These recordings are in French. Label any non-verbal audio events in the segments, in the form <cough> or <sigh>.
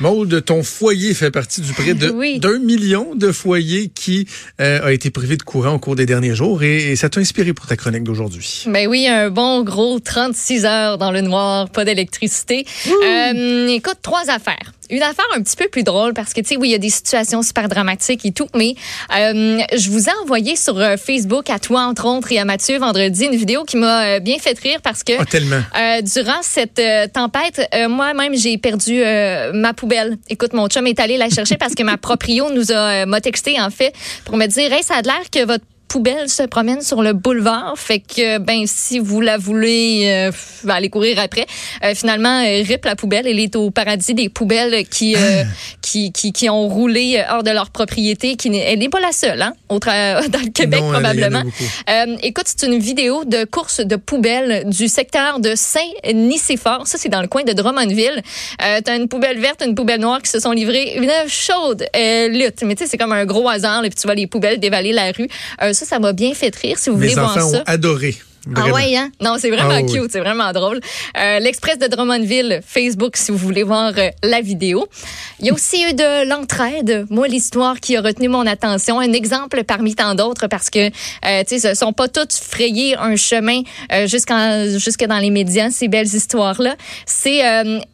Maude, ton foyer fait partie du près de Oui. d'un million de foyers qui euh, a été privé de courant au cours des derniers jours et, et ça t'a inspiré pour ta chronique d'aujourd'hui? Ben oui, un bon gros 36 heures dans le noir, pas d'électricité. Euh, écoute, trois affaires. Une affaire un petit peu plus drôle parce que, tu sais, oui, il y a des situations super dramatiques et tout, mais euh, je vous ai envoyé sur euh, Facebook, à toi, entre autres, et à Mathieu, vendredi, une vidéo qui m'a euh, bien fait rire parce que... Ah, tellement. Euh, durant cette euh, tempête, euh, moi-même, j'ai perdu euh, ma Écoute, mon chum est allé la chercher parce que ma proprio nous a euh, m'a texté, en fait, pour me dire, hey, ça a l'air que votre poubelle se promène sur le boulevard. Fait que, ben, si vous la voulez, euh, ben, allez courir après. Euh, finalement, euh, rip la poubelle. Elle est au paradis des poubelles qui, euh, qui, qui, qui ont roulé hors de leur propriété. Qui n'est- elle n'est pas la seule, hein, au <laughs> dans le Québec, Non, probablement. écoute, c'est une vidéo de course de poubelles du secteur de Saint-Nicéphore. Ça, c'est dans le coin de Drummondville. Euh, T'as une poubelle verte, une poubelle noire qui se sont livrées une chaude lutte. Mais tu sais, c'est comme un gros hasard. Et puis tu vois les poubelles dévaler la rue. Ça, ça m'a bien fait rire. Si vous voulez voir enfants ça. ont adoré. Ah ouais, hein? Non, c'est vraiment Ah oui. cute, c'est vraiment drôle. Euh, L'Express de Drummondville, Facebook, si vous voulez voir euh, la vidéo. Il y a aussi eu de l'entraide. Moi, l'histoire qui a retenu mon attention, un exemple parmi tant d'autres, parce que, euh, tu sais, ce sont pas toutes frayées un chemin jusqu'en jusque dans les médias, ces belles histoires-là. C'est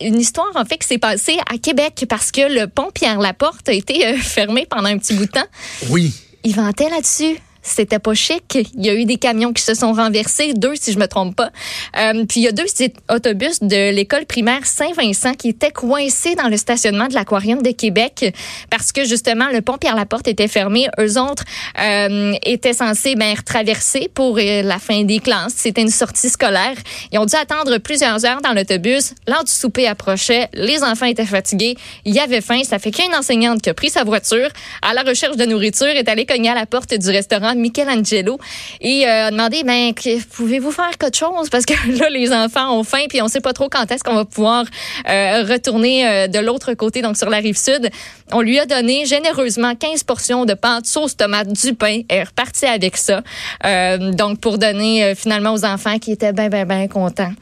une histoire, en fait, qui s'est passée à Québec parce que le pont Pierre-Laporte a été fermé pendant un petit bout de temps. Oui. Il vantait là-dessus. C'était pas chic. Il y a eu des camions qui se sont renversés, deux si je me trompe pas. Euh, puis il y a deux autobus de l'école primaire Saint-Vincent qui étaient coincés dans le stationnement de l'aquarium de Québec parce que justement le pont Pierre-Laporte était fermé. Eux autres euh, étaient censés ben, traverser pour euh, la fin des classes. C'était une sortie scolaire. Ils ont dû attendre plusieurs heures dans l'autobus. L'heure du souper approchait. Les enfants étaient fatigués. Il y avait faim. Ça fait qu'une enseignante qui a pris sa voiture à la recherche de nourriture est allée cogner à la porte du restaurant Michelangelo et euh, a demandé ben pouvez-vous faire quelque chose? Parce que là les enfants ont faim puis on sait pas trop quand est-ce qu'on va pouvoir euh, retourner euh, de l'autre côté donc sur la rive sud. On lui a donné généreusement 15 portions de pâtes sauce tomate du pain. Elle est repartie avec ça. Donc pour donner finalement aux enfants qui étaient ben ben ben contents.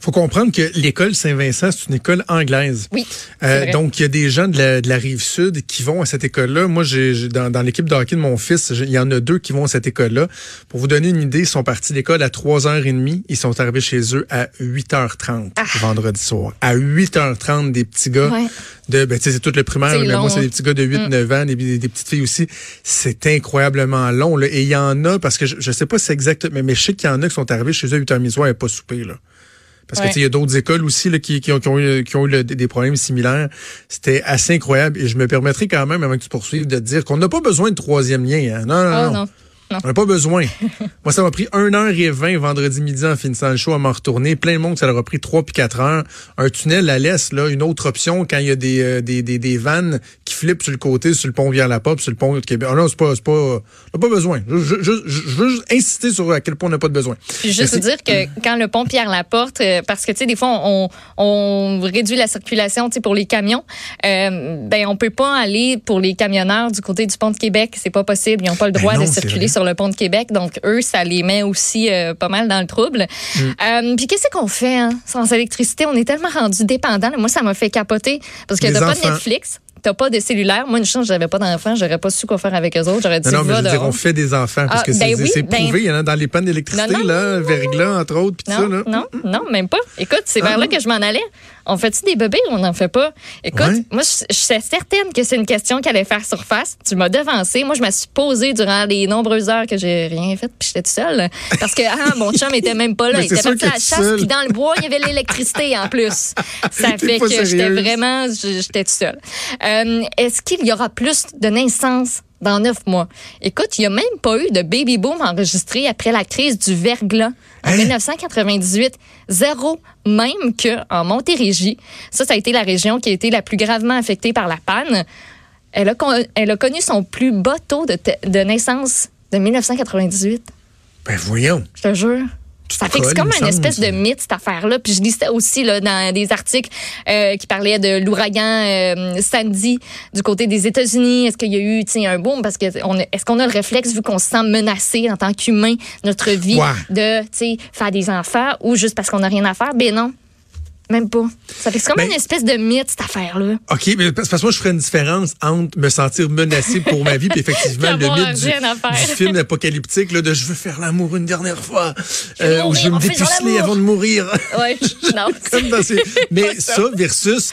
Faut comprendre que l'école Saint-Vincent, c'est une école anglaise. Oui. Euh, donc, il y a des gens de la, de la rive sud qui vont à cette école-là. Moi, j'ai dans, dans l'équipe de hockey de mon fils, il y en a deux qui vont à cette école-là. Pour vous donner une idée, ils sont partis d'école à 3h30. Ils sont arrivés chez eux à 8h30 vendredi soir. À 8h30, des petits gars Ah. Ouais. de, ben, tu sais, c'est tout le primaire, mais long, moi, c'est hein. des petits gars de 8-9 ans, des, des- des petites filles aussi. C'est incroyablement long, là. Et il y en a, parce que je, je sais pas si c'est exact, mais, mais je sais qu'il y en a qui sont arrivés chez eux à 8h30 soir et pas souper, là. Parce que Ouais. tu sais, il y a d'autres écoles aussi là, qui, qui ont, qui ont eu, qui ont eu le- des problèmes similaires. C'était assez incroyable. Et je me permettrai quand même, avant que tu poursuives, de te dire qu'on n'a pas besoin de troisième lien. hein. Non, non, Oh, non. non. On n'a pas besoin. <laughs> Moi, ça m'a pris 1h20 vendredi midi en finissant le show à m'en retourner. Plein de monde, ça leur a pris 3 puis 4 heures. Un tunnel la laisse, là, une autre option quand il y a des, euh, des, des, des vannes qui flippent sur le côté, sur le pont via la pop, sur le pont de Québec. Ah non, c'est pas, c'est pas, on n'a pas besoin. Je, je, je, je veux juste insister sur à quel point on n'a pas de besoin. Puis juste dire que quand le pont Pierre-Laporte, euh, parce que, tu sais, des fois, on, on réduit la circulation, tu sais, pour les camions, euh, ben, on peut pas aller pour les camionneurs du côté du pont de Québec. C'est pas possible. Ils n'ont pas le Ben droit non, de circuler. Sur le pont de Québec. Donc, eux, ça les met aussi euh, pas mal dans le trouble. Mm. Euh, puis qu'est-ce qu'on fait, hein? Sans électricité, on est tellement rendu dépendant. Moi, ça m'a fait capoter. Parce que t'as pas de. Netflix. T'as pas de cellulaire. Moi, une chance, j'avais pas d'enfants. J'aurais pas su quoi faire avec eux autres. J'aurais dit, Non, non, mais je veux dire, on fait des enfants parce Ah, que c'est ben oui, ben- prouvé, il y en a dans les pannes d'électricité, là, verglas, entre autres, puis tout ça, Non, là. non, non, même pas. Écoute, c'est Ah, vers là que je m'en allais. On fait-tu des bébés ou on n'en fait pas? Écoute, moi, je, je suis certaine que c'est une question qui allait faire surface. Tu m'as devancé. Moi, je me suis posée durant les nombreuses heures que j'ai rien fait, puis j'étais toute seule. Parce que, ah, mon chum était même pas là. <laughs> Mais Il était parti à la chasse, puis dans le bois, il y avait l'électricité en plus. <laughs> Ça fait que j'étais vraiment, j'étais toute seule. Euh, Est-ce qu'il y aura plus de naissances dans neuf mois? Écoute, il n'y a même pas eu de baby boom enregistré après la crise du verglas en Hein? 1998. Zéro, même que en Montérégie. Ça, ça a été la région qui a été la plus gravement affectée par la panne. Elle a, con- elle a connu son plus bas taux de, de naissance de 1998. Ben voyons. Je te jure. Ça fait que c'est colles, comme une espèce de mythe, cette affaire-là. Puis je lisais aussi là, dans des articles euh, qui parlaient de l'ouragan euh, Sandy du côté des États-Unis. Est-ce qu'il y a eu un boom? Parce que est-ce qu'on a le réflexe, vu qu'on se sent menacé en tant qu'humain, notre vie, Ouais. de faire des enfants ou juste parce qu'on n'a rien à faire? Ben non. Même pas. Ça fait comme Ben- une espèce de mythe, cette affaire-là. OK, mais parce que moi, je ferais une différence entre me sentir menacé pour ma vie, puis effectivement, <laughs> le mythe du, film apocalyptique, là, de je veux faire l'amour une dernière fois, euh, mourir ou je veux me dépuceler avant de mourir. Ouais, non. <laughs> Comme dans ces- <laughs> Mais ça versus.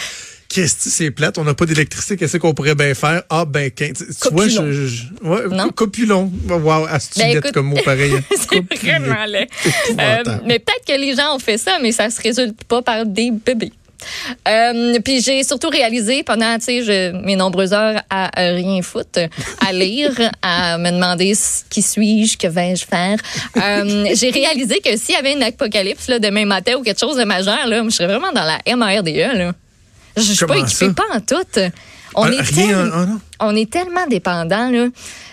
Qu'est-ce que c'est plate, on n'a pas d'électricité, qu'est-ce qu'on pourrait bien faire? Ah, ben, tu vois, je, je- ouais, Non? copulon. Wow, astuce Ben, comme mot pareil. hein. <laughs> C'est vraiment laid. Euh, mais peut-être que les gens ont fait ça, mais ça se résulte pas par des bébés. Euh, puis j'ai surtout réalisé pendant tu sais je- mes nombreuses heures à euh, rien foutre, à lire, <laughs> à me demander qui suis-je, que vais-je faire. Euh, j'ai réalisé que s'il y avait une apocalypse là, demain matin ou quelque chose de majeur, là, je serais vraiment dans la MRDE. Là. Je suis pas équipée, ça? pas en tout. On Ah, est rien, tellement- ah, on est tellement dépendant là.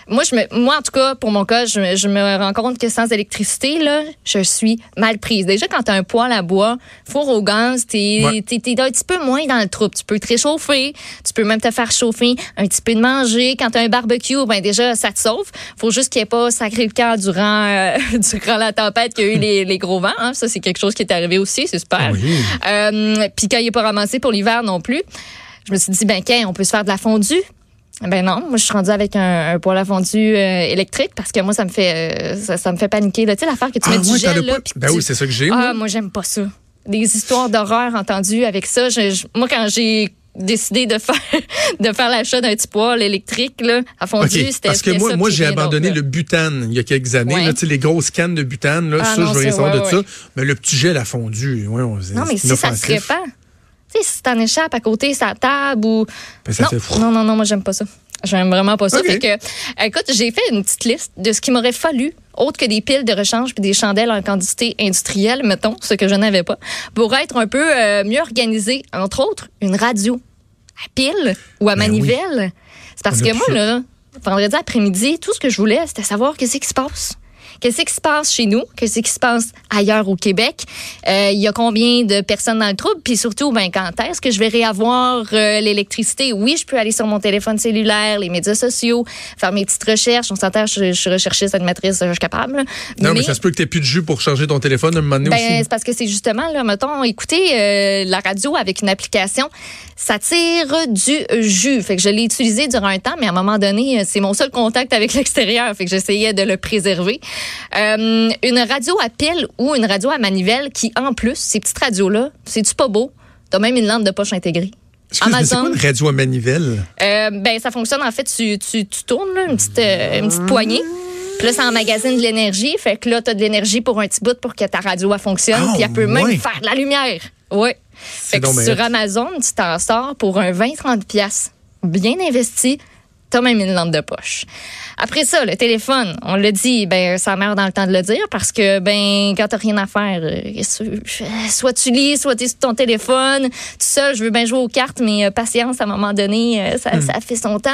Moi je me moi en tout cas pour mon cas, je, me- je me rends compte que sans électricité là, je suis mal prise. Déjà quand tu as un poêle à bois, four au gaz, tu es, Ouais. un petit peu moins dans le trouble, tu peux te réchauffer, tu peux même te faire chauffer un petit peu de manger quand tu as un barbecue, ben déjà ça te sauve. Faut juste qu'il n'y ait pas sacré le cœur durant euh, <laughs> durant la tempête qu'il y a eu les, les gros vents, hein. Ça c'est quelque chose qui est arrivé aussi, c'est super. Oui. Euh, puis quand il n'est pas ramassé pour l'hiver non plus, je me suis dit, ben, qu'un, on peut se faire de la fondue? Ben non, moi je suis rendue avec un, un poêle à fondue euh, électrique parce que moi ça me fait euh, ça, ça me fait paniquer là. Tu sais l'affaire que tu Ah, mets du ouais, gel là. pas? Ben tu- oui, c'est ça que j'ai, Ah moi. j'aime pas ça. Des histoires d'horreur entendues avec ça. Je- je- moi quand j'ai décidé de faire <laughs> de faire l'achat d'un petit poêle électrique là à fondu, OK, c'était parce que moi, moi j'ai abandonné le butane il y a quelques années. Ouais. Là, tu sais, les grosses cannes de butane, là, Ah ça, non, je veux rien savoir ouais, de ouais. ça. Mais le petit gel a fondu, ouais, on- Non mais si ça se répand. Tu sais si t'en échappes à côté sa table ou Ben, ça non, fait fou. non, non, non, moi, j'aime pas ça. J'aime vraiment pas ça. OK. Fait que, écoute, j'ai fait une petite liste de ce qui m'aurait fallu, autre que des piles de rechange puis des chandelles en quantité industrielle, mettons, ce que je n'avais pas, pour être un peu euh, mieux organisé. Entre autres, une radio à pile ou à Ben manivelle. C'est parce que moi, ça. là, vendredi après-midi, tout ce que je voulais, c'était savoir qu'est-ce qui se passe. Qu'est-ce qui se passe chez nous? Qu'est-ce qui se passe ailleurs au Québec? Euh, Il y a combien de personnes dans le trouble? Puis surtout, ben, quand est-ce que je vais réavoir euh, l'électricité? Oui, je peux aller sur mon téléphone cellulaire, les médias sociaux, faire mes petites recherches. On s'entend, je, je suis recherchiste, animatrice, je suis capable. là. Non, mais, ça se peut que tu plus de jus pour charger ton téléphone à un moment donné Ben, aussi. c'est parce que c'est justement, là, mettons, écouter euh, la radio avec une application, ça tire du jus. Fait que je l'ai utilisé durant un temps, mais à un moment donné, c'est mon seul contact avec l'extérieur. Fait que j'essayais de le préserver. Euh, une radio à pile ou une radio à manivelle qui, en plus, ces petites radios-là, c'est-tu pas beau? T'as même une lampe de poche intégrée. C'est quoi une radio à manivelle? Euh, ben, ça fonctionne, en fait, tu, tu, tu tournes là, une, petite, euh, une petite poignée. Puis là, ça emmagasine de l'énergie. Fait que là, tu as de l'énergie pour un petit bout pour que ta radio elle fonctionne. Oh, puis elle peut même faire de la lumière. Oui. Fait que sur. Amazon, tu t'en sors pour un 20-30$ piastres. bien investi. T'as même une lampe de poche. Après ça, le téléphone, on l'a dit, ben ça meurt dans le temps de le dire parce que ben quand t'as rien à faire, euh, que- soit tu lis, soit t'es sur ton téléphone, tout seul, je veux bien jouer aux cartes, mais euh, patience, à un moment donné, euh, ça, ça fait son temps.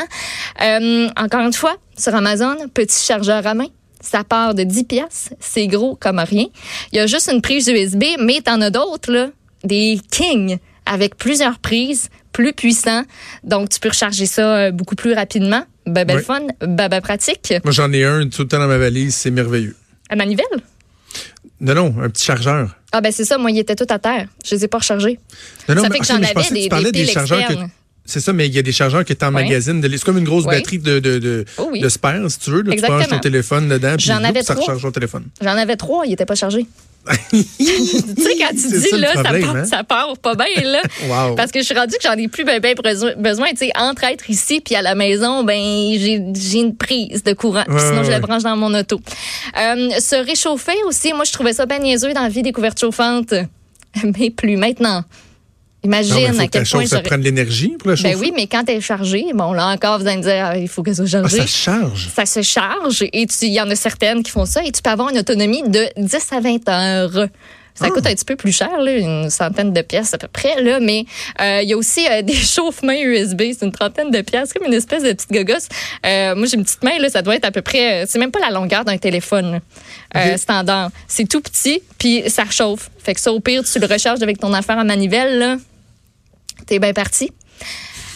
Euh, encore une fois, sur Amazon, petit chargeur à main. Ça part de 10 pièces, c'est gros comme rien. Il y a juste une prise USB, mais t'en as d'autres là, des King avec plusieurs prises, plus puissants. Donc tu peux recharger ça euh, beaucoup plus rapidement. Oui. fun, ben pratique. Moi, j'en ai un tout le temps dans ma valise, c'est merveilleux. À manivelle? Non, non, un petit chargeur. Ah ben c'est ça, moi il était tout à terre. Je les ai pas rechargés. Non, non, Ça mais- fait que j'en je avais des- tu parlais des piles chargeurs que c'est ça, mais il y a des chargeurs que tu emmagasines. de- C'est comme une grosse Ouais. batterie de, de, de, Oh oui. de spare, si tu veux. Là, tu branches ton téléphone dedans, puis J'en avais ça trois. recharge ton téléphone. J'en avais trois, ils étaient pas chargés. Tu sais, quand tu dis ça, là, ça, part, hein? ça part pas bien, là. Wow. Parce que je suis rendue que j'en ai plus ben, ben besoin. Tu sais, entre être ici puis à la maison, ben j'ai une prise de courant. Ouais, sinon, je la branche dans mon auto. Euh, se réchauffer aussi, moi, je trouvais ça bien niaiseux dans la vie des couvertes chauffantes. Mais plus maintenant. Imagine à que quel point ça prenne de l'énergie pour le chauffer. Ben oui, mais quand elle est chargée, bon, là encore, vous allez me dire, ah, il faut qu'elle soit Ah, chargée. ça se charge. ça se charge et tu- il y en a certaines qui font ça et tu peux avoir une autonomie de 10 à 20 heures. Ça Ah. coûte un petit peu plus cher, là, une centaine de pièces à peu près, là, mais euh, il y a aussi euh, <laughs> des chauffe-mains USB, c'est une trentaine de pièces, comme une espèce de petite gogosse. Euh, moi, j'ai une petite main, là, ça doit être à peu près, c'est même pas la longueur d'un téléphone standard. C'est tout petit, puis ça chauffe. Fait que ça, au pire, tu le recharges avec ton affaire à manivelle, là, t'es bien parti.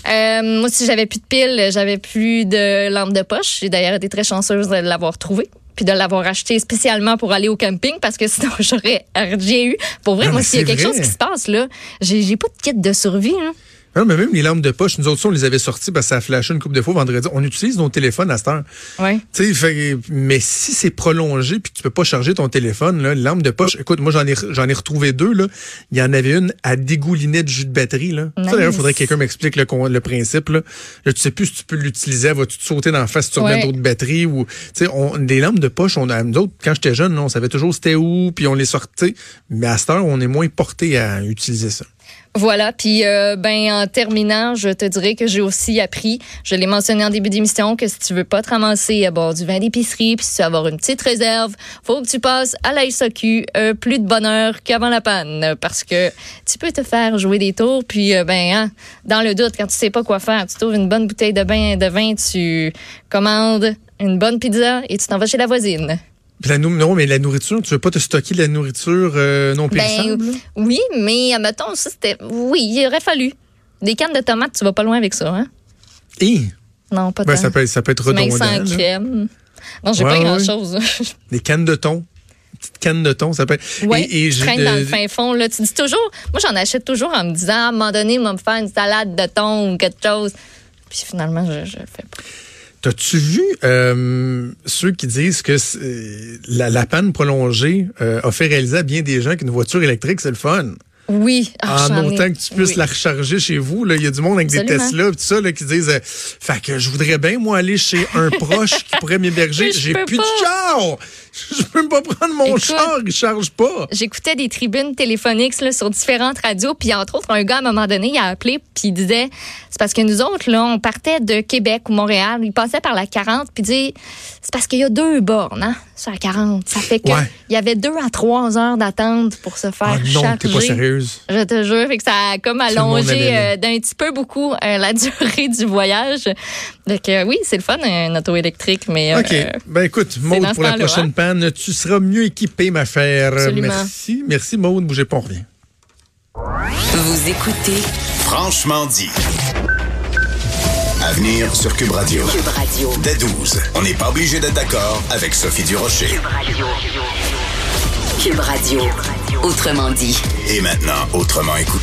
Euh, moi, si j'avais plus de piles, j'avais plus de lampe de poche. J'ai d'ailleurs été très chanceuse de l'avoir trouvée. puis de l'avoir acheté spécialement pour aller au camping parce que sinon <laughs> j'aurais rien eu. Pour vrai, Non, moi, s'il y a quelque vrai. chose qui se passe là, j'ai j'ai pas de kit de survie. hein. Non, mais même les lampes de poche, nous autres, on les avait sorties parce que ça a flashé une couple de fois vendredi. On utilise nos téléphones à cette heure. Ouais. Tu sais, fait- mais si c'est prolongé puis que tu peux pas charger ton téléphone, là, lampe de poche, écoute, moi j'en ai j'en ai retrouvé deux là. Il y en avait une à dégouliner de jus de batterie là. Ça d'ailleurs, Nice. faudrait que quelqu'un m'explique le, principe là. Là, tu sais plus si tu peux l'utiliser, va-tu te sauter dans la face si tu remets Ouais. d'autres batteries ou tu sais, on des lampes de poche, on a nous autres quand j'étais jeune, on savait toujours c'était où puis on les sortait. Mais à cette heure, on est moins porté à utiliser ça. Voilà, puis euh, ben en terminant, je te dirais que j'ai aussi appris, je l'ai mentionné en début d'émission, que si tu veux pas te ramasser à bord du vin d'épicerie, puis si tu veux avoir une petite réserve, faut que tu passes à la euh, plus de bonheur qu'avant la panne, parce que tu peux te faire jouer des tours, puis euh, ben hein, dans le doute, quand tu sais pas quoi faire, tu trouves une bonne bouteille de vin, de vin, tu commandes une bonne pizza et tu t'en vas chez la voisine. La nou- non, mais la nourriture, tu veux pas te stocker de la nourriture euh, non Ben périssable? là? oui, mais admettons, ça c'était, oui, il aurait fallu. Des cannes de tomates, tu vas pas loin avec ça, hein? Hi! Non, pas Ben, tant. ça peut, ça peut être redondant. sans crème. Non, j'ai Ouais, pas ouais. grand-chose. Des cannes de thon. Petite canne de thon, ça peut être. ouais, Et- et traîne de- dans le fin fond. Là. Tu dis toujours... Moi, j'en achète toujours en me disant, à un moment donné, il va me faire une salade de thon ou quelque chose. Puis finalement, je, je le fais pas. T'as-tu vu euh, ceux qui disent que la panne prolongée euh, a fait réaliser à bien des gens qu'une voiture électrique, c'est le fun? Oui. Ah, en j'en ai- autant que tu puisses oui. la recharger chez vous. là. Il y a du monde avec des. Tesla pis tout ça là, qui disent euh, Fait que je voudrais bien, moi, aller chez un <laughs> proche qui pourrait m'héberger. J'ai plus pas. de char! Je peux même pas prendre mon Écoute. char, il charge pas. J'écoutais des tribunes téléphoniques là, sur différentes radios, puis entre autres, un gars, à un moment donné, il a appelé, puis il disait, c'est parce que nous autres, là, on partait de Québec ou Montréal, il passait par la 40, puis il dit, c'est parce qu'il y a deux bornes, hein, sur la 40. Ça fait que Ouais. Il y avait deux à trois heures d'attente pour se faire Ah non, charger. t'es pas sérieuse. Je te jure, fait que ça a comme allongé euh, d'un petit peu beaucoup euh, la <laughs> durée du voyage. Donc euh, oui, c'est le fun, un auto électrique, mais euh, OK. Ben écoute, Maude, pour la prochaine hein? panne, tu seras mieux équipé, ma chère. Absolument. Merci. Merci, Maude. Bougez pas, on revient. Vous écoutez Franchement dit. À venir sur Cube Radio. Cube Radio. Dès 12, on n'est pas obligé d'être d'accord avec Sophie Durocher. Cube Radio. Autrement dit. Et maintenant, autrement écouté.